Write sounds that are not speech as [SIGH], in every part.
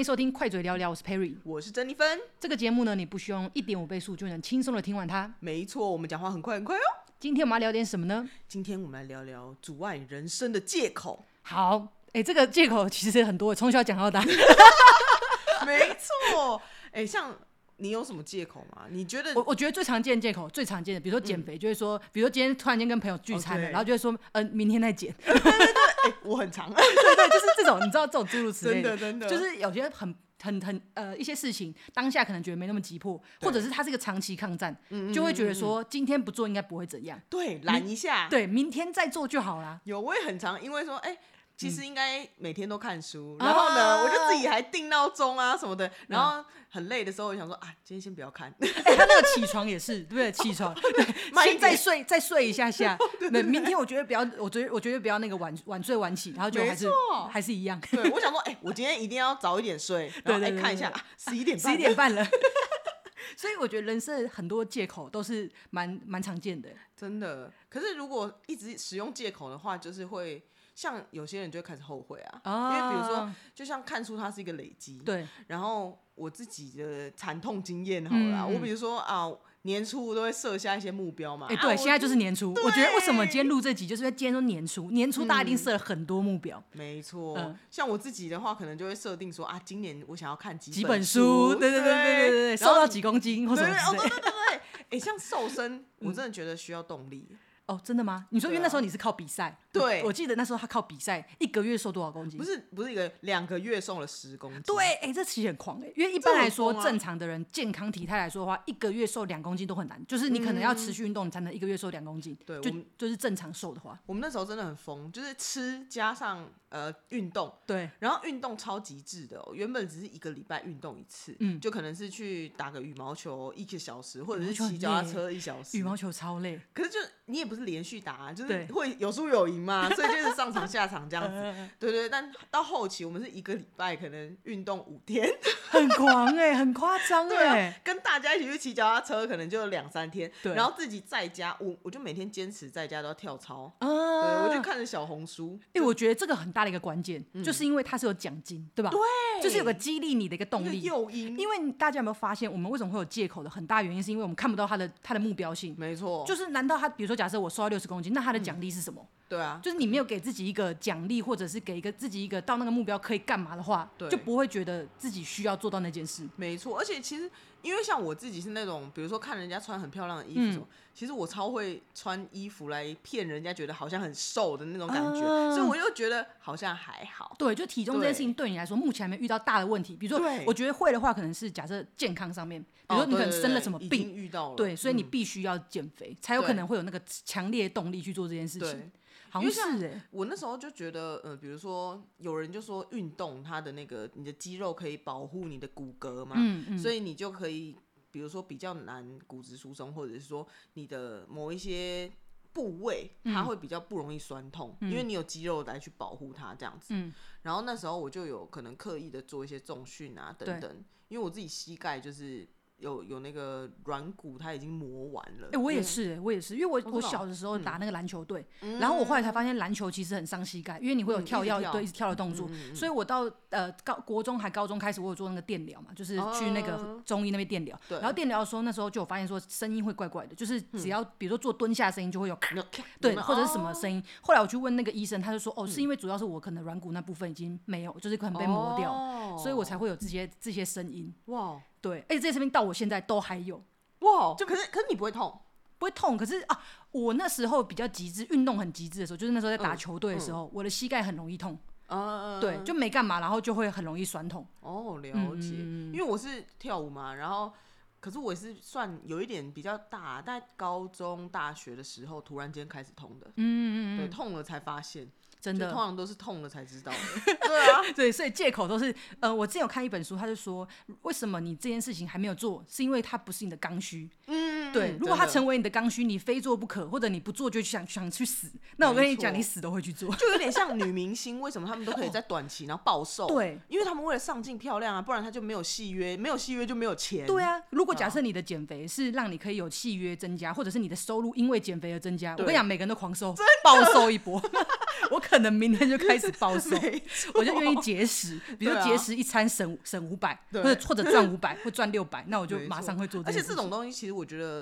迎收听《快嘴聊聊》，我是 Perry，我是珍妮芬。这个节目呢，你不需要用一点五倍速就能轻松的听完它。没错，我们讲话很快很快哦。今天我们要聊点什么呢？今天我们来聊聊阻碍人生的借口。好，哎，这个借口其实很多，从小讲到大。[LAUGHS] 没错，哎，像你有什么借口吗？你觉得？我我觉得最常见的借口，最常见的，比如说减肥，嗯、就会说，比如说今天突然间跟朋友聚餐了，哦、然后就会说，嗯、呃，明天再减。对 [LAUGHS] 对我很长。[LAUGHS] 对对，就是这种，你知道这种诸如此类的，真的真的，就是有些很。很很呃一些事情，当下可能觉得没那么急迫，或者是它是一个长期抗战，嗯、就会觉得说今天不做应该不会怎样，对，懒一下，对，明天再做就好啦。有我也很长，因为说哎、欸，其实应该每天都看书，嗯、然后呢，啊、我就自己还定闹钟啊什么的，然后。嗯很累的时候，我想说啊，今天先不要看。[LAUGHS] 他那个起床也是，对不对？起床，[LAUGHS] 对，先再睡，再睡一下下。[LAUGHS] 对，明天我觉得不要，我觉得我觉得不要那个晚晚睡晚起，然后就还是还是一样。对，我想说，哎、欸，我今天一定要早一点睡，然后哎看一下，十一点十一点半了。所以我觉得人生很多借口都是蛮蛮常见的，真的。可是如果一直使用借口的话，就是会。像有些人就会开始后悔啊，啊因为比如说，就像看书，它是一个累积。对。然后我自己的惨痛经验好了，嗯、我比如说啊，年初我都会设下一些目标嘛。哎、欸，对，啊、现在就是年初。我觉得为什么今天录这集，就是因为今天都年初，年初大家一定设了很多目标。嗯、没错。嗯、像我自己的话，可能就会设定说啊，今年我想要看几几本书，对对对对对对，瘦到几公斤或什么之类。对对对对。哎、欸，像瘦身，我真的觉得需要动力。哦，真的吗？你说因为那时候你是靠比赛，对，我记得那时候他靠比赛，一个月瘦多少公斤？不是，不是一个两个月瘦了十公斤。对，哎，这其实很狂哎，因为一般来说正常的人健康体态来说的话，一个月瘦两公斤都很难，就是你可能要持续运动，你才能一个月瘦两公斤。对，就就是正常瘦的话，我们那时候真的很疯，就是吃加上呃运动，对，然后运动超极致的，原本只是一个礼拜运动一次，嗯，就可能是去打个羽毛球一个小时，或者是骑脚踏车一小时。羽毛球超累，可是就你也不是连续打。就是会有输有赢嘛，[LAUGHS] 所以就是上场下场这样子，对对。但到后期我们是一个礼拜可能运动五天，很狂哎，很夸张哎。跟大家一起去骑脚踏车，可能就两三天，然后自己在家，我我就每天坚持在家都要跳操啊。对，我就看着小红书。哎，我觉得这个很大的一个关键，就是因为它是有奖金，对吧？对，就是有个激励你的一个动力诱因。因为大家有没有发现，我们为什么会有借口的很大原因，是因为我们看不到它的它的目标性。没错，就是难道他比如说假设我瘦到六十公斤，那他的奖励是什么？对啊，就是你没有给自己一个奖励，或者是给一个自己一个到那个目标可以干嘛的话，对就不会觉得自己需要做到那件事。没错，而且其实因为像我自己是那种，比如说看人家穿很漂亮的衣服什么，嗯、其实我超会穿衣服来骗人家，觉得好像很瘦的那种感觉，呃、所以我又觉得好像还好。对，就体重这件事情对你来说，目前还没遇到大的问题。比如说，我觉得会的话，可能是假设健康上面，比如说你可能生了什么病，遇到了，对，所以你必须要减肥，嗯、才有可能会有那个强烈动力去做这件事情。好像是哎，我那时候就觉得，呃，比如说有人就说运动，它的那个你的肌肉可以保护你的骨骼嘛，嗯嗯，所以你就可以，比如说比较难骨质疏松，或者是说你的某一些部位，它会比较不容易酸痛，嗯，因为你有肌肉来去保护它这样子。嗯，然后那时候我就有可能刻意的做一些重训啊等等，因为我自己膝盖就是。有有那个软骨，它已经磨完了。哎，我也是，我也是，因为我我小的时候打那个篮球队，然后我后来才发现篮球其实很伤膝盖，因为你会有跳跃对一直跳的动作，所以我到呃高国中还高中开始，我有做那个电疗嘛，就是去那个中医那边电疗。然后电疗的时候，那时候就有发现说声音会怪怪的，就是只要比如说做蹲下声音就会有对，或者是什么声音。后来我去问那个医生，他就说哦，是因为主要是我可能软骨那部分已经没有，就是可能被磨掉，所以我才会有这些这些声音。哇。对，哎，这些声音到我现在都还有，哇！就可是，可是你不会痛，不会痛。可是啊，我那时候比较极致，运动很极致的时候，就是那时候在打球队的时候，我的膝盖很容易痛。啊，对，就没干嘛，然后就会很容易酸痛。哦，了解。因为我是跳舞嘛，然后，可是我也是算有一点比较大，在高中、大学的时候，突然间开始痛的。嗯嗯嗯，对，痛了才发现。真的，通常都是痛了才知道的。[LAUGHS] 对啊，[LAUGHS] 对，所以借口都是，呃，我之前有看一本书，他就说，为什么你这件事情还没有做，是因为它不是你的刚需。嗯，对，如果它成为你的刚需，你非做不可，或者你不做就想想去死，那我跟你讲，你死都会去做。就有点像女明星，为什么他们都可以在短期然后暴瘦？[LAUGHS] 对，因为他们为了上镜漂亮啊，不然他就没有戏约，没有戏约就没有钱。对啊，如果假设你的减肥是让你可以有戏约增加，或者是你的收入因为减肥而增加，我跟你讲，每个人都狂瘦，暴瘦一波。[LAUGHS] 我可能明天就开始暴瘦，[LAUGHS] 我就愿意节食，比如节食一餐省省五百，或者或者赚五百或赚六百，那我就马上会做。而且这种东西，其实我觉得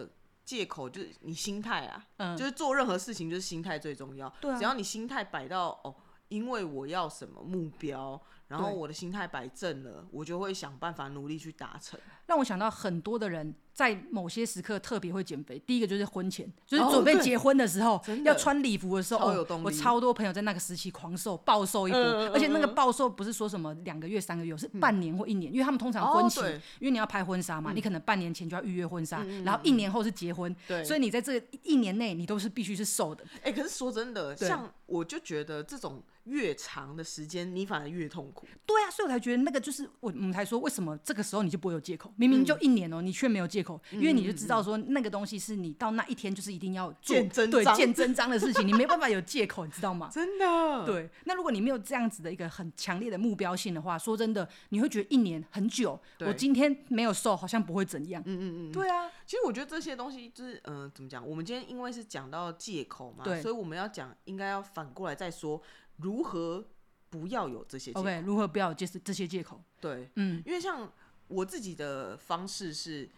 借口就是你心态啊，嗯，就是做任何事情就是心态最重要。对啊，只要你心态摆到哦，因为我要什么目标。然后我的心态摆正了，我就会想办法努力去达成。让我想到很多的人在某些时刻特别会减肥。第一个就是婚前，就是准备结婚的时候，要穿礼服的时候，我超多朋友在那个时期狂瘦，暴瘦一波。而且那个暴瘦不是说什么两个月、三个月，是半年或一年，因为他们通常婚期，因为你要拍婚纱嘛，你可能半年前就要预约婚纱，然后一年后是结婚，所以你在这一年内你都是必须是瘦的。哎，可是说真的，像我就觉得这种。越长的时间，你反而越痛苦。对啊，所以我才觉得那个就是我，我们才说为什么这个时候你就不会有借口？明明就一年哦、喔，嗯、你却没有借口，因为你就知道说那个东西是你到那一天就是一定要做见真对见真章的事情，你没办法有借口，你知道吗？[LAUGHS] 真的。[LAUGHS] 对，那如果你没有这样子的一个很强烈的目标性的话，说真的，你会觉得一年很久。对我今天没有瘦，好像不会怎样。嗯嗯嗯。对啊，其实我觉得这些东西就是，嗯、呃，怎么讲？我们今天因为是讲到借口嘛，对所以我们要讲，应该要反过来再说如何。不要有这些借口。OK，如何不要有这这些借口？对，嗯，因为像我自己的方式是，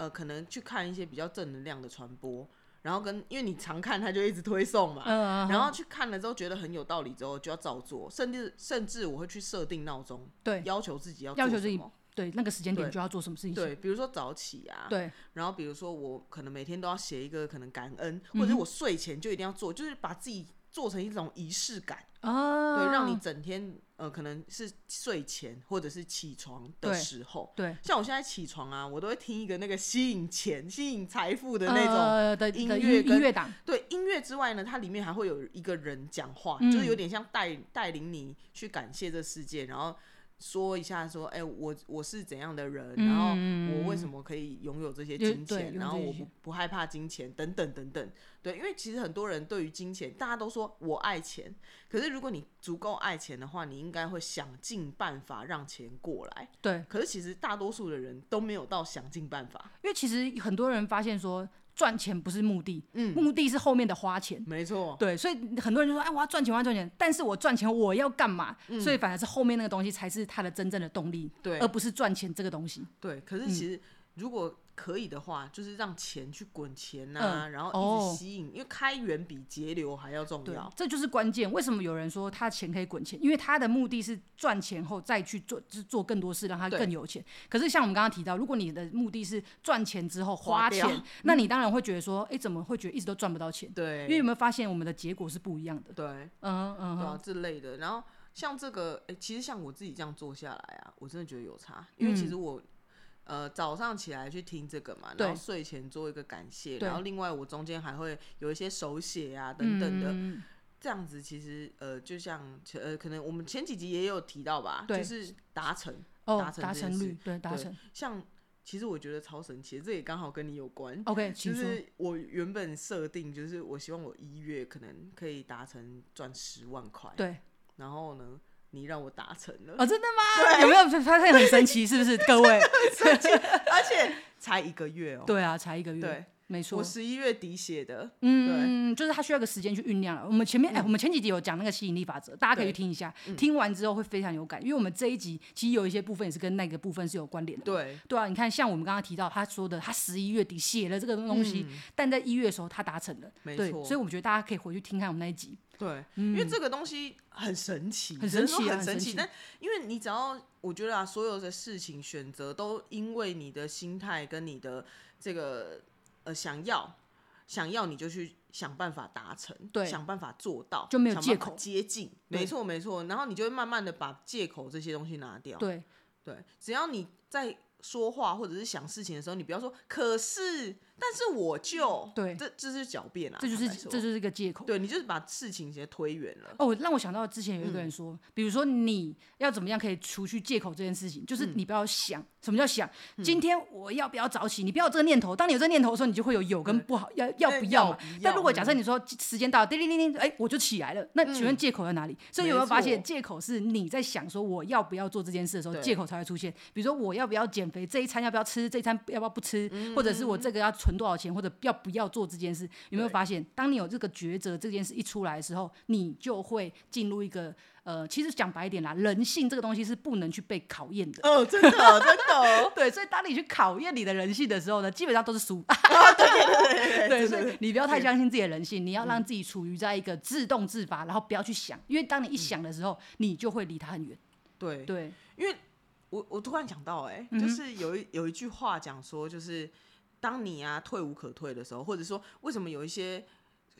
呃，可能去看一些比较正能量的传播，然后跟因为你常看，他就一直推送嘛，嗯，然后去看了之后觉得很有道理之后就要照做，甚至甚至我会去设定闹钟，对，要求自己要要求自己，对，那个时间点就要做什么事情，对，比如说早起啊，对，然后比如说我可能每天都要写一个可能感恩，或者我睡前就一定要做，就是把自己做成一种仪式感。啊，对，让你整天呃，可能是睡前或者是起床的时候，对，像我现在起床啊，我都会听一个那个吸引钱、吸引财富的那种音乐，音乐档。对，音乐之外呢，它里面还会有一个人讲话，嗯、就是有点像带带领你去感谢这世界，然后。说一下，说，哎、欸，我我是怎样的人，嗯、然后我为什么可以拥有这些金钱，然后我不。不害怕金钱，等等等等，对，因为其实很多人对于金钱，大家都说我爱钱，可是如果你足够爱钱的话，你应该会想尽办法让钱过来，对，可是其实大多数的人都没有到想尽办法，因为其实很多人发现说。赚钱不是目的，嗯，目的是后面的花钱，没错，对，所以很多人就说，哎，我要赚钱，我要赚钱，但是我赚钱我要干嘛？嗯，所以反而是后面那个东西才是他的真正的动力，对，而不是赚钱这个东西，对。可是其实如果可以的话，就是让钱去滚钱啊，然后一直吸引，因为开源比节流还要重要，这就是关键。为什么有人说他钱可以滚钱？因为他的目的是赚钱后再去做，就是做更多事，让他更有钱。可是像我们刚刚提到，如果你的目的是赚钱之后花钱，[LAUGHS] 那你当然会觉得说，哎，怎么会觉得一直都赚不到钱？对，因为有没有发现我们的结果是不一样的？对，嗯嗯，对啊，这类的。然后像这个，哎，其实像我自己这样做下来啊，我真的觉得有差，因为其实我。呃，早上起来去听这个嘛，然后睡前做一个感谢，然后另外我中间还会有一些手写啊等等的，嗯、这样子其实呃，就像呃，可能我们前几集也有提到吧，就是达成，达成，达成率，对，达成。像其实我觉得超神奇，这也刚好跟你有关。OK，就是我原本设定就是我希望我一月可能可以达成赚十万块，对，然后呢？你让我达成了哦，真的吗？有没有发现很神奇？是不是各位？[LAUGHS] 而且才一个月哦。对啊，才一个月。对，没错。我十一月底写的。嗯，就是它需要个时间去酝酿了。我们前面哎，我们前几集有讲那个吸引力法则，大家可以去听一下。听完之后会非常有感，因为我们这一集其实有一些部分也是跟那个部分是有关联的。对。对啊，你看，像我们刚刚提到他说的，他十一月底写了这个东西，但在一月的时候他达成了。没错。所以我们觉得大家可以回去听看我们那一集。对，因为这个东西很神奇，很神奇，很神奇。但因为你只要，我觉得啊，所有的事情选择都因为你的心态跟你的这个呃想要，想要你就去想办法达成，对，想办法做到，就没有借口接近。没错，没错。然后你就会慢慢的把借口这些东西拿掉。对，对，只要你在说话或者是想事情的时候，你不要说可是。但是我就对，这这是狡辩啊，这就是这就是一个借口。对，你就是把事情直接推远了。哦，让我想到之前有一个人说，比如说你要怎么样可以除去借口这件事情，就是你不要想什么叫想，今天我要不要早起？你不要有这个念头。当你有这个念头的时候，你就会有有跟不好，要要不要嘛？但如果假设你说时间到，叮叮叮叮，哎，我就起来了，那请问借口在哪里？所以有没有发现借口是你在想说我要不要做这件事的时候，借口才会出现。比如说我要不要减肥？这一餐要不要吃？这一餐要不要不吃？或者是我这个要存。多少钱，或者要不要做这件事，有没有发现，当你有这个抉择这件事一出来的时候，你就会进入一个呃，其实讲白一点啦，人性这个东西是不能去被考验的。哦，真的，真的。[LAUGHS] 对，所以当你去考验你的人性的时候呢，基本上都是输。对对对对，对，所以你不要太相信自己的人性，你要让自己处于在一个自动自发，然后不要去想，因为当你一想的时候，你就会离他很远。对对，因为。我我突然想到、欸，哎、嗯，就是有一有一句话讲说，就是当你啊退无可退的时候，或者说为什么有一些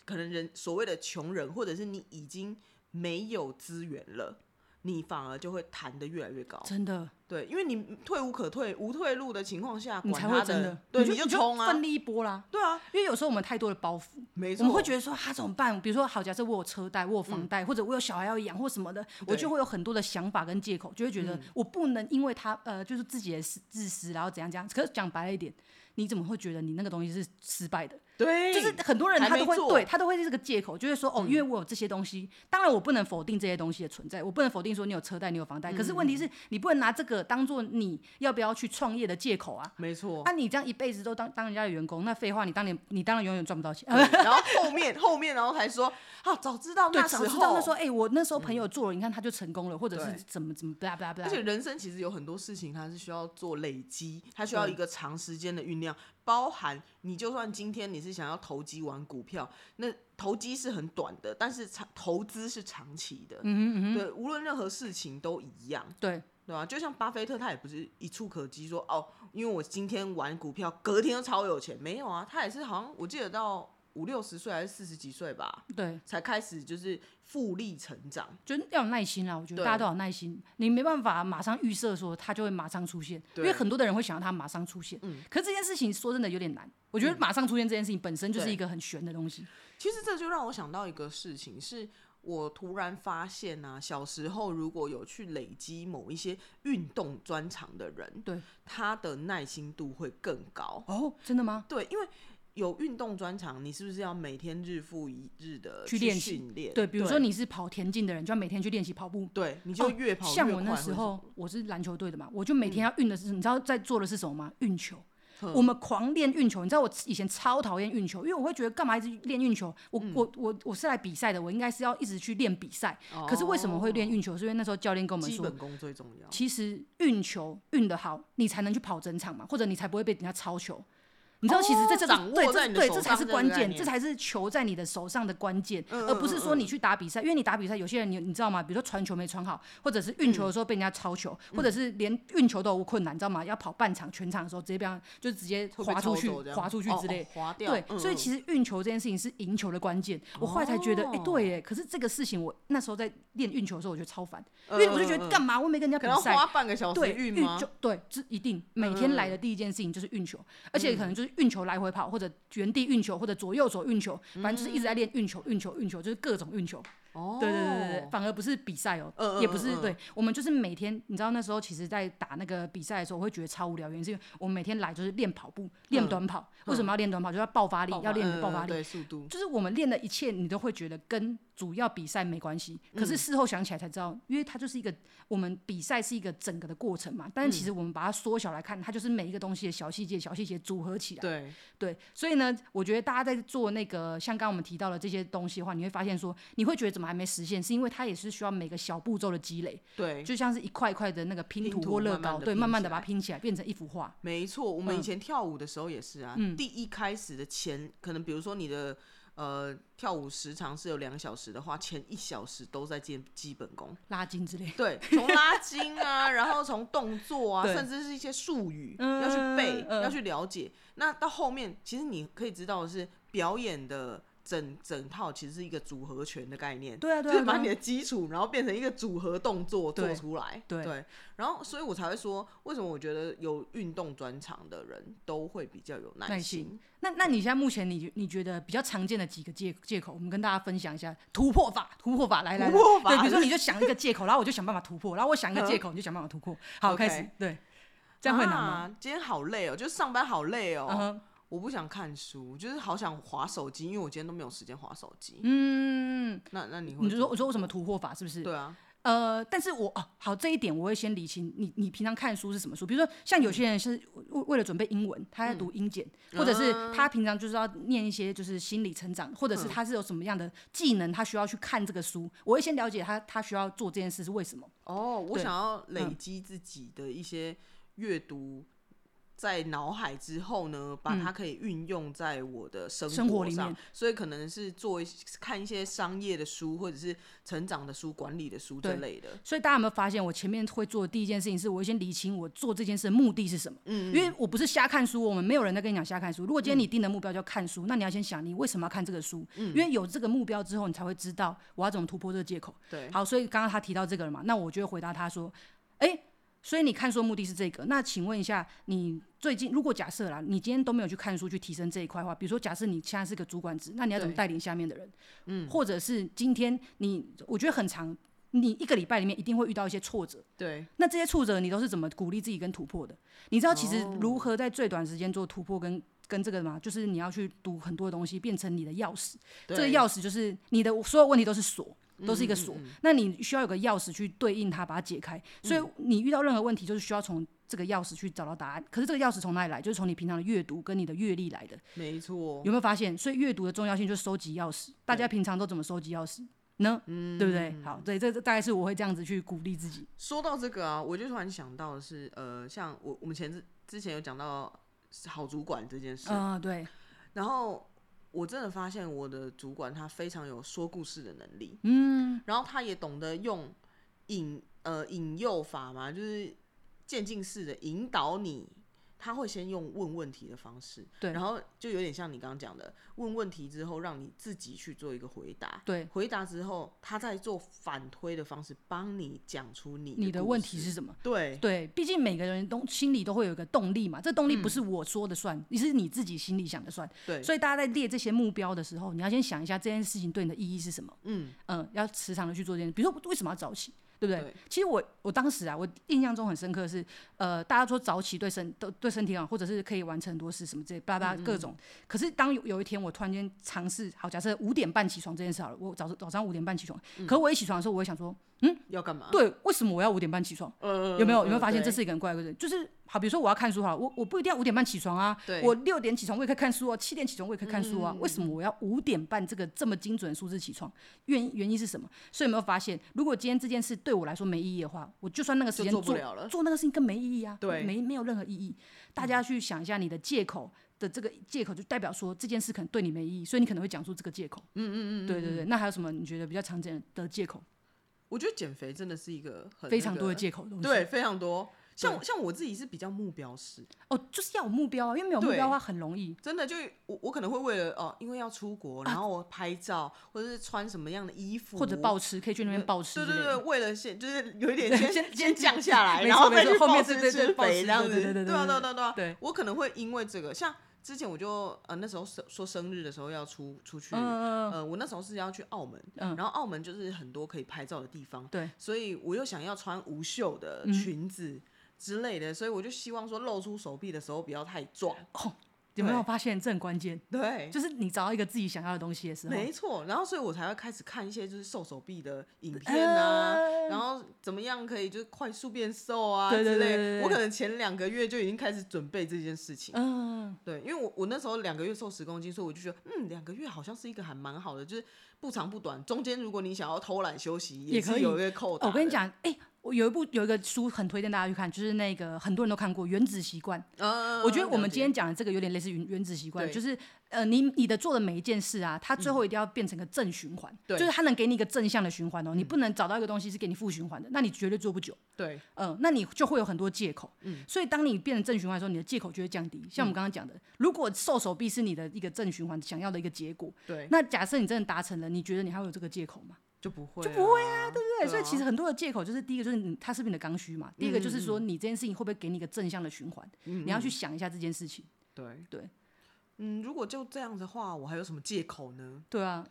可能人所谓的穷人，或者是你已经没有资源了。你反而就会弹得越来越高，真的。对，因为你退无可退、无退路的情况下，你才会真的，对，你就冲啊，奋力一波啦。对啊，因为有时候我们太多的包袱，没错，我们会觉得说他、啊、怎么办？比如说，好，假设我有车贷、我有房贷、嗯，或者我有小孩要养或什么的，我就会有很多的想法跟借口，就会觉得我不能因为他呃，就是自己的自私，然后怎样怎样。可是讲白了一点，你怎么会觉得你那个东西是失败的？对，就是很多人他都会对他都会是这个借口，就是说哦，因为我有这些东西，嗯，当然我不能否定这些东西的存在，我不能否定说你有车贷，你有房贷，嗯，可是问题是你不能拿这个当做你要不要去创业的借口啊。没错，那，啊，你这样一辈子都当当人家的员工，那废话，你当年你当然永远赚不到钱。然后后面后面然后才说啊，早知道那时候，对，早知道那时候，哎，欸，我那时候朋友做了，嗯，你看他就成功了，或者是怎么怎么，而且人生其实有很多事情，它是需要做累积，它需要一个长时间的酝酿。包含你，就算今天你是想要投机玩股票，那投机是很短的，但是长投资是长期的。嗯嗯，对，无论任何事情都一样。对，对吧？就像巴菲特，他也不是一触可及说，说哦，因为我今天玩股票，隔天就超有钱。没有啊，他也是好像我记得到五六十岁还是四十几岁吧，对，才开始就是。复利成长，就要有耐心啦。我觉得大家都有耐心，你没办法马上预设说它就会马上出现，因为很多的人会想要它马上出现。嗯，可是这件事情说真的有点难。我觉得马上出现这件事情本身就是一个很悬的东西。其实这就让我想到一个事情，是我突然发现啊，小时候如果有去累积某一些运动专长的人，对他的耐心度会更高。哦，真的吗？对，因为。有运动专长，你是不是要每天日复一日的去练习？对，比如说你是跑田径的人，就要每天去练习跑步。对，你就越跑越快。像我那时候，我是篮球队的嘛，我就每天要运的是、嗯，你知道在做的是什么吗？运球。我们狂练运球，你知道我以前超讨厌运球，因为我会觉得干嘛一直练运球？我、嗯、我我我是来比赛的，我应该是要一直去练比赛、哦。可是为什么会练运球？是因为那时候教练跟我们说，基本功最重要。其实运球运得好，你才能去跑整场嘛，或者你才不会被人家抄球。你知道，其实这这、哦、对这对这才是关键，这才是球在你的手上的关键、嗯，而不是说你去打比赛、嗯。因为你打比赛，有些人你你知道吗？比如说传球没传好，或者是运球的时候被人家抄球，嗯、或者是连运球都有困难，你知道吗？要跑半场全场的时候，直接被就直接滑出去，滑出去之类。滑掉。对、嗯，所以其实运球这件事情是赢球的关键、嗯。我后来才觉得，哎、欸，对耶。可是这个事情，我那时候在练运球的时候，我觉得超烦、嗯，因为我就觉得干嘛？我没跟人家比赛，花半个小时对运就对，这一定每天来的第一件事情就是运球、嗯，而且可能就是运球来回跑。或者原地运球，或者左右手运球，反正就是一直在练运球，运球，运球，就是各种运球。哦，对对对对，反而不是比赛哦、喔，也不是。对，我们就是每天，你知道那时候其实，在打那个比赛的时候，我会觉得超无聊，原因是因为我们每天来就是练跑步，练短跑。为什么要练短跑？就要爆发力，要练你的爆发力，对，速度。就是我们练的一切，你都会觉得跟主要比赛没关系。可是事后想起来才知道，因为它就是一个我们比赛是一个整个的过程嘛。但是其实我们把它缩小来看，它就是每一个东西的小细节、小细节组合起来。对对，所以呢，我觉得大家在做那个像刚刚我们提到的这些东西的话，你会发现说，你会觉得怎么还没实现？是因为它也是需要每个小步骤的积累，对，就像是一块一块的那个拼图或乐高，对，慢慢的把它拼起来，变成一幅画。没错，我们以前跳舞的时候也是啊，嗯、第一开始的前，可能比如说你的呃跳舞时长是有两小时的话，前一小时都在练基本功，拉筋之类。对，从拉筋啊，然后从动作啊，甚至是一些术语、嗯、要去背、嗯，要去了解。那到后面，其实你可以知道的是表演的。整整套其实是一个组合拳的概念，对啊，对啊，就是把你的基础，然后变成一个组合动作做出来，对，對，然后所以我才会说，为什么我觉得有运动专长的人都会比较有耐心。耐心。那那你现在目前你你觉得比较常见的几个借借口，我们跟大家分享一下突破法，突破法来来来，对，比如说你就想一个借口，然后我就想办法突破，然后我想一个借口，[LAUGHS] 你就想办法突破，好，开始，对，这样会难吗？啊，今天好累哦，就是上班好累哦。Uh-huh. 我不想看书，就是好想划手机，因为我今天都没有时间划手机。嗯，那那你会？你就说我说为什么突破法是不是？对啊，呃，但是我哦，好，这一点我会先理清。你你平常看书是什么书？比如说，像有些人是为为了准备英文，他在读英检，嗯、或者是他平常就是要念一些就是心理成长，或者是他是有什么样的技能，他需要去看这个书。我会先了解他，他需要做这件事是为什么。哦，我想要累积自己的一些阅读。在脑海之后呢，把它可以运用在我的生活上，生活里面，所以可能是做一看一些商业的书，或者是成长的书、管理的书之类的。所以大家有没有发现，我前面会做的第一件事情是，我会先理清我做这件事的目的是什么？嗯，因为我不是瞎看书，我们没有人在跟你讲瞎看书。如果今天你定的目标叫看书，嗯，那你要先想你为什么要看这个书？嗯，因为有这个目标之后，你才会知道我要怎么突破这个借口。对，好，所以刚刚他提到这个了嘛，那我就会回答他说，哎、欸。所以你看书目的是这个，那请问一下，你最近如果假设啦，你今天都没有去看书去提升这一块的话，比如说假设你现在是个主管职，那你要怎么带领下面的人？嗯，或者是今天你，我觉得很长，你一个礼拜里面一定会遇到一些挫折，对，那这些挫折你都是怎么鼓励自己跟突破的？你知道其实如何在最短时间做突破跟跟这个吗？就是你要去读很多的东西，变成你的钥匙，这个钥匙就是你的所有问题都是锁。都是一个锁，嗯嗯嗯，那你需要有个钥匙去对应它，把它解开。所以你遇到任何问题，就是需要从这个钥匙去找到答案。可是这个钥匙从哪里来？就是从你平常的阅读跟你的阅历来的。没错。有没有发现？所以阅读的重要性就是收集钥匙。大家平常都怎么收集钥匙呢？嗯，对不对？好，对，这这大概是我会这样子去鼓励自己。说到这个啊，我就突然想到的是，呃，像我我们前之之前有讲到好主管这件事。啊、呃，对。然后。我真的发现我的主管他非常有说故事的能力，嗯，然后他也懂得用引呃引诱法嘛，就是渐进式的引导你。他会先用问问题的方式，对，然后就有点像你刚刚讲的，问问题之后让你自己去做一个回答，对，回答之后他再做反推的方式帮你讲出你的你的问题是什么，对对，毕竟每个人都心里都会有一个动力嘛，这动力不是我说的算，你、嗯、是你自己心里想的算，对，所以大家在列这些目标的时候，你要先想一下这件事情对你的意义是什么，嗯。嗯，要时常的去做这件事，比如说为什么要早起？对不对？对，其实我我当时啊，我印象中很深刻的是，呃，大家说早起对身都对身体好，或者是可以完成很多事什么之类，巴拉巴拉各种。可是当有有一天我突然间尝试，好，假设五点半起床这件事好了，我早早上五点半起床，嗯，可我一起床的时候，我会想说，嗯，要干嘛？对，为什么我要五点半起床？呃，有没有有没有发现这是一个很怪的事？就是。好，比如说我要看书哈，我我不一定要五点半起床啊，我六点起床我也可以看书啊，七点起床我也可以看书啊，嗯、为什么我要五点半这个这么精准的数字起床？原因原因是什么？所以有没有发现，如果今天这件事对我来说没意义的话，我就算那个时间做做不了了，做那个事情更没意义啊，对，没没有任何意义。大家去想一下，你的借口的这个借口就代表说这件事可能对你没意义，所以你可能会讲出这个借口。嗯嗯嗯，对对对。那还有什么你觉得比较常见的借口？我觉得减肥真的是一个很、那个、非常多的借口的东西，对，非常多。像像我自己是比较目标式哦，就是要有目标啊，因为没有目标的话很容易。真的就我我可能会为了哦，因为要出国，然后我拍照、啊、或者是穿什么样的衣服，或者暴吃，可以去那边暴吃。对对对，为了先就是有一 [LAUGHS] 点先先先降下来，然后再去暴吃吃肥这样子。对对对对啊对啊对啊对。我可能会因为这个，像之前我就呃那时候说说生日的时候要出出去，嗯、呃我那时候是要去澳门，嗯、然后澳门就是很多可以拍照的地方，对，所以我又想要穿无袖的裙子。嗯之类的，所以我就希望说露出手臂的时候不要太壮。哦，有没有发现这很关键？对，就是你找到一个自己想要的东西的时候，没错。然后，所以我才会开始看一些就是瘦手臂的影片啊，呃、然后怎么样可以就是快速变瘦啊之类。我可能前两个月就已经开始准备这件事情。嗯，对，因为我我那时候两个月瘦十公斤，所以我就觉得嗯，两个月好像是一个还蛮好的，就是不长不短。中间如果你想要偷懒休息，也可以有一个扣打。我跟你讲，哎、欸。我有一部有一个书很推荐大家去看，就是那个很多人都看过《原子习惯》。哦，我觉得我们今天讲的这个有点类似于《原子习惯》，就是呃，你你的做的每一件事啊，它最后一定要变成个正循环，对，就是它能给你一个正向的循环哦。你不能找到一个东西是给你负循环的，那你绝对做不久。对，嗯，那你就会有很多借口。嗯，所以当你变成正循环的时候，你的借口就会降低。像我们刚刚讲的，如果瘦手臂是你的一个正循环想要的一个结果，对，那假设你真的达成了，你觉得你还会有这个借口吗？就不会，就不会啊，对不对？对啊、所以其实很多的借口就是第一个就是你它是不是你的刚需嘛？第一个就是说你这件事情会不会给你一个正向的循环？你要去想一下这件事情。对对，嗯，如果就这样的话，我还有什么借口呢？对啊，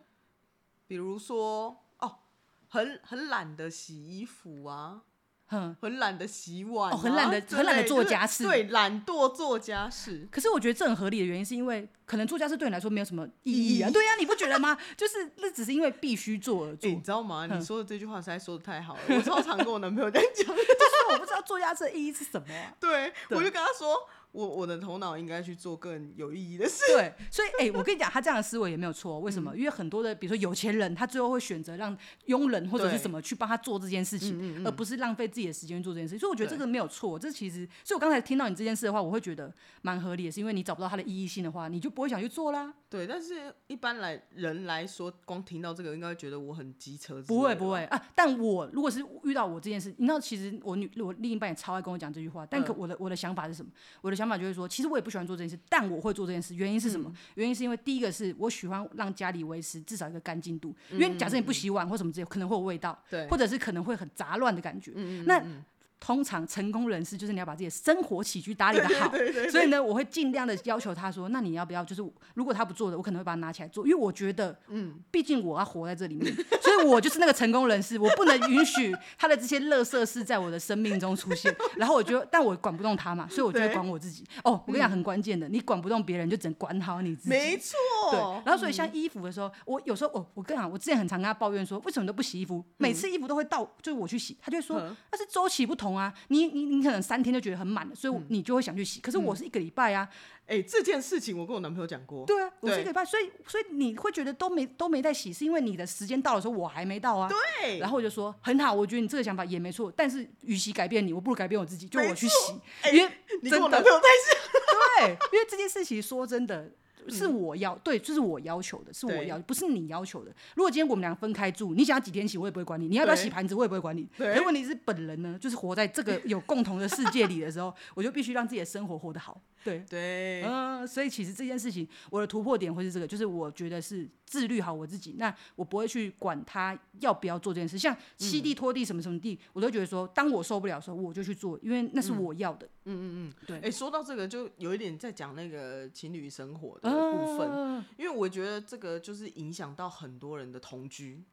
比如说哦，很很懒得洗衣服啊。很懒得洗碗，很懒得很懒得做家事，对，懒惰做家事。可是我觉得这很合理的原因，是因为可能做家事对你来说没有什么意义啊。对呀，你不觉得吗？[LAUGHS] 就是那只是因为必须做而做，你知道吗？你说的这句话实在说的太好了，我超常跟我男朋友这样讲，[LAUGHS] 就是我不知道做家事的意义是什么。对，我就跟他说。我我的头脑应该去做更有意义的事。[LAUGHS] 对，所以哎、欸，我跟你讲，他这样的思维也没有错。为什么？嗯、因为很多的，比如说有钱人，他最后会选择让佣人或者是什么去帮他做这件事情，嗯嗯嗯、而不是浪费自己的时间做这件事情。所以我觉得这个没有错。这其实，所以我刚才听到你这件事的话，我会觉得蛮合理的，是因为你找不到它的意义性的话，你就不会想去做啦。对，但是一般来人来说，光听到这个，应该会觉得我很机车。不会不会啊！但我如果是遇到我这件事，你知道，其实我女我另一半也超爱跟我讲这句话。但可我的我的想法是什么？我的想法就是说，其实我也。不喜欢做这件事，但我会做这件事。原因是什么？嗯、原因是因为第一个是我喜欢让家里维持至少一个干净度。因为假设你不洗碗或什么之类，可能会有味道，对，或者是可能会很杂乱的感觉。嗯嗯嗯，那通常成功人士就是你要把自己的生活起居打理得好，对对对对，所以呢，我会尽量的要求他说，那你要不要就是如果他不做的，我可能会把它拿起来做，因为我觉得，嗯，毕竟我要活在这里面，[LAUGHS] 所以我就是那个成功人士，我不能允许他的这些乐色事在我的生命中出现。[LAUGHS] 然后我觉得，但我管不动他嘛，所以我就会管我自己。哦，我跟你讲很关键的，你管不动别人，就只能管好你自己。没错。对。然后所以像衣服的时候，我有时候，哦，我跟你讲，我之前很常跟他抱怨说，为什么都不洗衣服？每次衣服都会到，就是我去洗，他就说那是周期不同啊，你你。你可能三天就觉得很满了，所以你就会想去洗。嗯、可是我是一个礼拜啊，哎、欸，这件事情我跟我男朋友讲过。对啊，我是一个礼拜，所以所以你会觉得都没都没在洗，是因为你的时间到的时候我还没到啊。对。然后我就说很好，我觉得你这个想法也没错，但是与其改变你，我不如改变我自己，就我去洗。欸、因为你跟我男朋友太像。[LAUGHS] 对，因为这件事情说真的。是我要对，就是我要求的，是我要，不是你要求的。如果今天我们俩分开住，你想要几天洗，我也不会管你；你要不要洗盘子，我也不会管你。可是问题是，本人呢，就是活在这个有共同的世界里的时候，我就必须让自己的生活活得好。对对，嗯，所以其实这件事情，我的突破点会是这个，就是我觉得是自律好我自己，那我不会去管他要不要做这件事。像吸地拖地什么什么地，我都觉得说，当我受不了的时候，我就去做，因为那是我要的。嗯嗯嗯，对。哎，说到这个，就有一点在讲那个情侣生活的部分，因为我觉得这个就是影响到很多人的同居。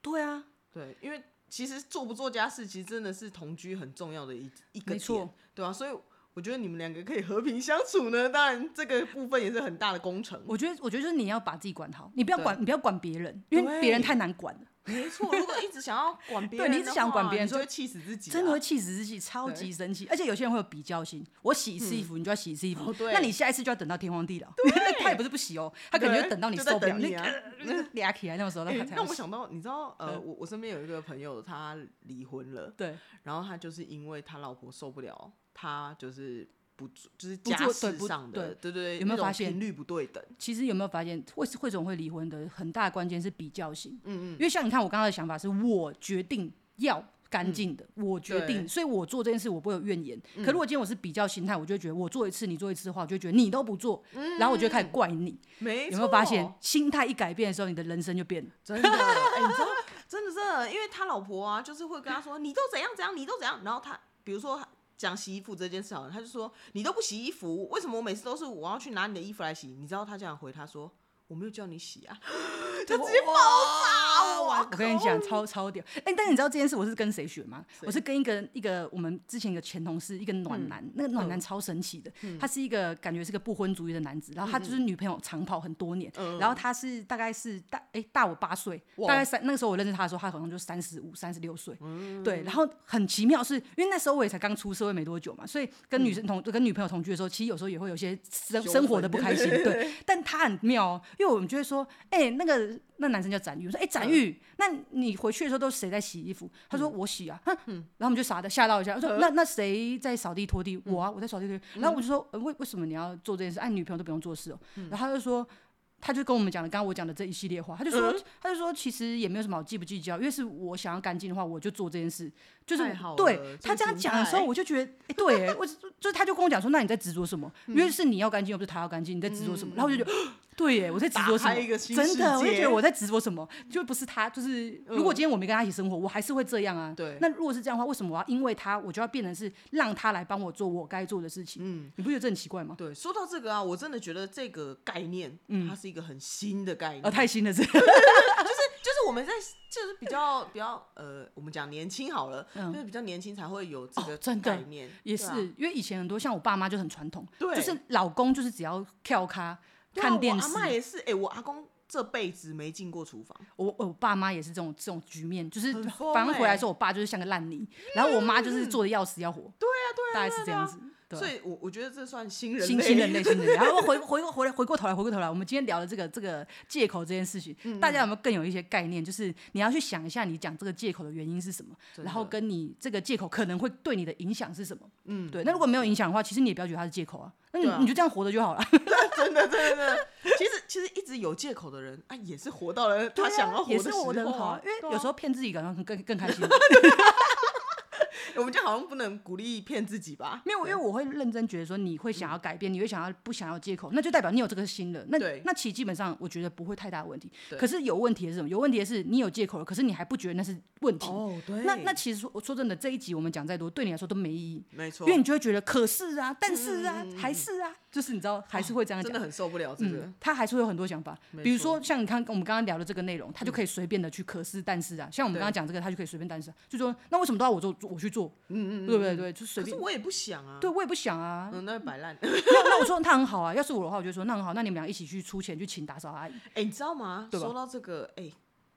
对啊，对，因为其实做不做家事，其实真的是同居很重要的一一个点，对啊，所以。我觉得你们两个可以和平相处呢，当然这个部分也是很大的工程。我觉得，我觉得就是你要把自己管好，你不要管，你不要管别人，因为别人太难管了。没错，如果一直想要管别人，对，你一直想管别人，就会气死自己，真的会气死自己，超级生气。而且有些人会有比较心，我洗一次衣服，你就要洗一次衣服，那你下一次就要等到天荒地老。[LAUGHS] 他也不是不洗哦，他可能就等到你受不了，你啊，[LAUGHS] 俩起来那个时候，那让我想到，你知道，呃，我我身边有一个朋友，他离婚了，对，然后他就是因为他老婆受不了，他就是。不就是家事上的，对对对，有没有发现频率不对等？其实有没有发现，为为什么会离婚的很大的关键是比较性。嗯嗯，因为像你看，我刚刚的想法是我决定要干净的，我决定，所以我做这件事我不会有怨言。可如果今天我是比较心态，我就觉得我做一次你做一次的话，我就觉得你都不做，然后我就开始怪你。没，有没有发现，心态一改变的时候，你的人生就变了。真的，哎，你知道，真的真的，因为他老婆啊，就是会跟他说，你都怎样怎样，你都怎样，然后他比如说。讲洗衣服这件事好了，他就说，你都不洗衣服，为什么我每次都是我要去拿你的衣服来洗？你知道他这样回他说，我没有叫你洗啊，[GASPS] 他直接爆炸！我跟你讲，超超屌！哎、欸，但是你知道这件事我是跟谁学吗？我是跟一个一个我们之前一个前同事，一个暖男，嗯、那个暖男超神奇的，嗯、他是一个感觉是个不婚主义的男子，然后他就是女朋友长跑很多年，嗯、然后他是大概是大哎、欸、大我八岁，大概三那个时候我认识他的时候，他好像就三十五、三十六岁，嗯、对，然后很奇妙是因为那时候我也才刚出社会没多久嘛，所以跟女生同、嗯、跟女朋友同居的时候，其实有时候也会有些生生活的不开心，对，[LAUGHS] 但他很妙哦，因为我们就会说，哎、欸，那个。那男生叫展玉，我说：“哎、欸，展玉，嗯、那你回去的时候都是谁在洗衣服？”他说：“我洗啊。”哼，然后我们就傻的吓到一下，我说：“那那谁在扫地拖地？”我啊，我在扫地拖地。然后我就说：“为、呃、为什么你要做这件事？哎，女朋友都不用做事哦。嗯”然后他就说。他就跟我们讲了刚刚我讲的这一系列话，他就说，嗯、他就说其实也没有什么好计不计较，因为是我想要干净的话，我就做这件事，就是对他这样讲的时候，我就觉得，对，我 [LAUGHS] 就是他就跟我讲说，那你在执着什么？嗯、因为是你要干净，又不是他要干净，你在执着什么？嗯、然后我就觉得，对耶，我在执着什么？真的，我就觉得我在执着什么？就不是他，就是如果今天我没跟他一起生活，我还是会这样啊。对，那如果是这样的话，为什么我要因为他，我就要变成是让他来帮我做我该做的事情？嗯，你不觉得这很奇怪吗？对，说到这个啊，我真的觉得这个概念，嗯，它是一个很新的。概念呃，太新了，这 [LAUGHS] 就是就是我们在就是比较比较呃，我们讲年轻好了，嗯、就是比较年轻才会有这个概念，哦、也是、啊、因为以前很多像我爸妈就很传统，对，就是老公就是只要跳咖看电视，我阿妈也是，哎、欸，我阿公。这辈子没进过厨房，我我爸妈也是这种这种局面，就是反正回来之后，我爸就是像个烂泥，然后我妈就是做的要死要活，对啊对啊，大概是这样子。所以，我我觉得这算新人新新人类新人类。然后回回回来回过头来回过头来，我们今天聊的这个这个借口这件事情，大家有没有更有一些概念？就是你要去想一下，你讲这个借口的原因是什么，然后跟你这个借口可能会对你的影响是什么？嗯，对。那如果没有影响的话，其实你也不要觉得它是借口啊，那你你就这样活着就好了。[LAUGHS] 真的真的，其实其实一直有借口的人啊，也是活到了他想要活的时候，很好，因为有时候骗自己可能更更开心。[LAUGHS] [LAUGHS] 我们就好像不能鼓励骗自己吧？没有，因为我会认真觉得说，你会想要改变，你会想要不想要借口，那就代表你有这个心了。那那其实基本上我觉得不会太大的问题。可是有问题的是什么？有问题的是你有借口了，可是你还不觉得那是问题。哦，对。那那其实说说真的，这一集我们讲再多，对你来说都没意义。没错。因为你就会觉得，可是啊，但是啊，还是啊，就是你知道，还是会这样讲。真的很受不了这个。他还是会有很多想法，比如说像你看我们刚刚聊的这个内容，他就可以随便的去可是但是啊，像我们刚刚讲这个，他就可以随便但是，啊就说那为什么都要我做，我去做？嗯嗯。对不对？对，就随便。可是我也不想啊。对，我也不想啊。嗯，那摆烂。[LAUGHS] 那那我说他很好啊，要是我的话，我就说那很好，那你们俩一起去出钱去请打扫阿姨。哎，你知道吗？说到这个，哎，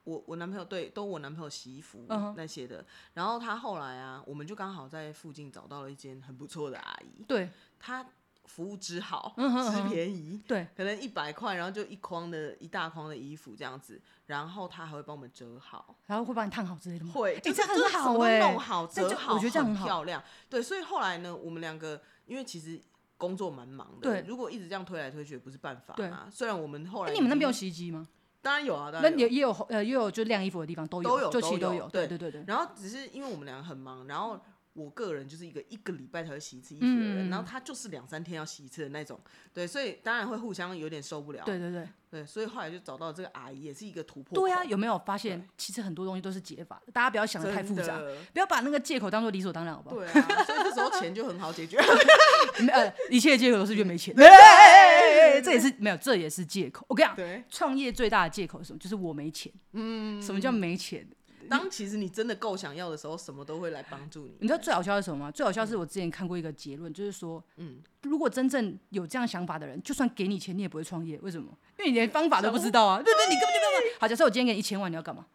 我我男朋友对，都我男朋友洗衣服那些的。然后他后来啊，我们就刚好在附近找到了一间很不错的阿姨。对。他服务之好，之便宜。对。可能一百块，然后就一筐的一大筐的衣服这样子。然后他还会帮我们折好，然后会帮你烫好之类的吗？会，哎，这很好哎，弄好折好，我觉得这样很漂亮。对，所以后来呢，我们两个因为其实工作蛮忙的，对，如果一直这样推来推去也不是办法嘛。虽然我们后来，你们那边有洗衣机吗？当然有啊，当然那也也有呃也有就晾衣服的地方都有，都有，就其实都有。对对对对。然后只是因为我们两个很忙，然后。我个人就是一个一个礼拜才会洗一次衣服的人，嗯、然后他就是两三天要洗一次的那种，对，所以当然会互相有点受不了。对对对，对，所以后来就找到这个阿姨，也是一个突破。对啊，有没有发现，其实很多东西都是解法，大家不要想的太复杂，不要把那个借口当做理所当然，好不好？对啊，所以这时候钱就很好解决。[LAUGHS] 呃，一切借口都是因为没钱。这也是没有，这也是借口。我跟你讲，对创业最大的借口是什么？就是我没钱。嗯，什么叫没钱？当其实你真的够想要的时候，什么都会来帮助你。你知道最好笑是什么吗？最好笑是我之前看过一个结论，就是说，嗯，如果真正有这样想法的人，就算给你钱，你也不会创业。为什么？因为你连方法都不知道啊！对对，你根本就根本……好，假设我今天给你一千万，你要干嘛？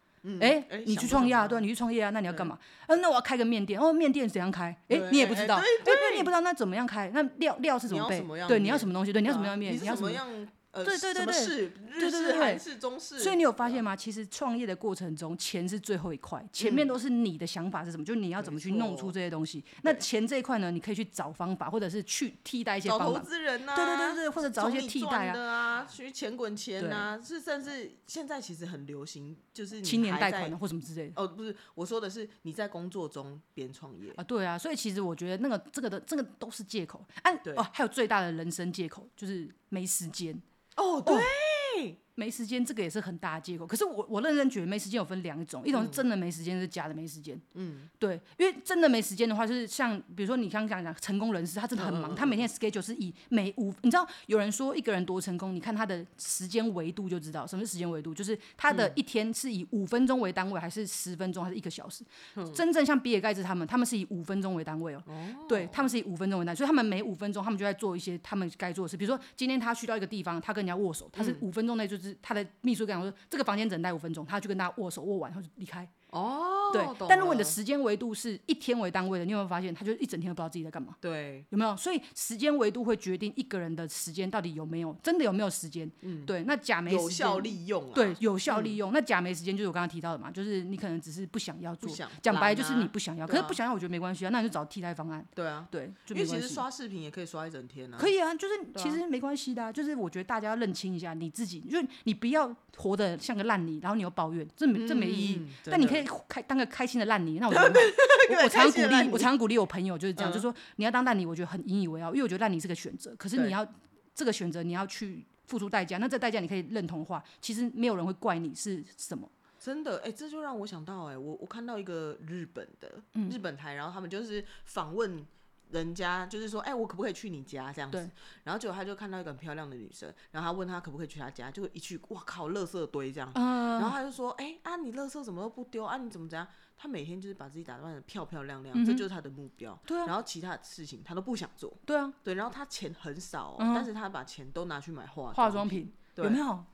哎，你去创业啊？对，你去创业啊？那你要干嘛？嗯，那我要开个面店。哦，面店怎样开？哎，你也不知道。对，你也不知道那怎么样开？那料料是怎么备？对，你要什么东西？对，你要什么样面？你要什么样？呃，对对对对，日式、韩式、中式。所以你有发现吗？其实创业的过程中，钱是最后一块，前面都是你的想法是什么，就是你要怎么去弄出这些东西。那钱这一块呢，你可以去找方法，或者是去替代一些方法。找投资人呐，对对对对，或者找一些替代啊，去钱滚钱呐，是甚至现在其实很流行，就是青年贷款或什么之类的。哦，不是，我说的是你在工作中边创业啊，对啊，所以其实我觉得那个这个的这个都是借口。哎，哦，还有最大的人生借口就是没时间。哦，对。没时间，这个也是很大的借口。可是我我认真觉得没时间有分两种，一种是真的没时间，是假的没时间。嗯，对，因为真的没时间的话，就是像比如说你刚刚讲讲成功人士，他真的很忙，他每天 schedule 是以每五，你知道有人说一个人多成功，你看他的时间维度就知道什么是时间维度，就是他的一天是以五分钟为单位，还是十分钟，还是一个小时？真正像比尔盖茨他们，他们是以五分钟为单位哦。对，他们是以五分钟为单位，所以他们每五分钟他们就在做一些他们该做的事。比如说今天他去到一个地方，他跟人家握手，他是五分钟内就是是他的秘书。跟我说，这个房间只能待五分钟，他就跟大家握手握完，然后就离开。哦，对。但如果你的时间维度是一天为单位的，你有没有发现，他就一整天都不知道自己在干嘛？对，有没有？所以时间维度会决定一个人的时间到底有没有真的有没有时间。嗯，对。那假没时间，有效利用，对，有效利用。那假没时间就是我刚刚提到的嘛，就是你可能只是不想要做，讲白就是你不想要。可是不想要，我觉得没关系啊，那你就找替代方案。对啊，对，因为其实刷视频也可以刷一整天啊。可以啊，就是其实没关系的，就是我觉得大家要认清一下你自己，就是你不要活得像个烂泥，然后你又抱怨，这没这没意义。但你可以开当个开。心的烂泥，那我 [LAUGHS] 我常鼓励，我常常鼓励我朋友就是这样，就是说你要当烂泥，我觉得很引以为傲，因为我觉得烂泥是个选择。可是你要这个选择，你要去付出代价。那这代价你可以认同的话，其实没有人会怪你是什么。真的，哎，这就让我想到，哎，我我看到一个日本的日本台，然后他们就是访问人家就是说，哎、欸，我可不可以去你家这样子？然后结果他就看到一个很漂亮的女生，然后他问她可不可以去他家，就一去，哇靠，垃圾堆这样。嗯、然后他就说，哎、欸，啊，你垃圾怎么都不丢啊？你怎么怎样？他每天就是把自己打扮的漂漂亮亮，嗯、这就是他的目标。对啊。然后其他的事情他都不想做。对啊。对，然后他钱很少、哦，嗯、但是他把钱都拿去买化化妆品，对有没有？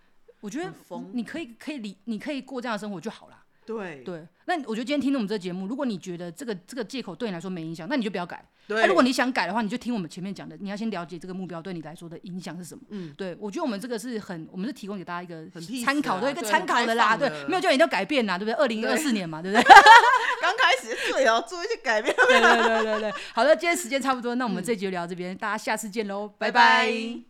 我觉得你可以可以理，你可以过这样的生活就好了。对对，那我觉得今天听我们这个节目，如果你觉得这个这个借口对你来说没影响，那你就不要改。对，那如果你想改的话，你就听我们前面讲的，你要先了解这个目标对你来说的影响是什么。嗯，对，我觉得我们这个是很，我们是提供给大家一个参考的一个参考的啦。对，没有叫你要改变啦，对不对？二零二四年嘛，对不对？[LAUGHS] 刚开始对哦，做一些改变。对对对对对，[LAUGHS] 好的，今天时间差不多，那我们这集就聊到这边，大家下次见喽，拜拜。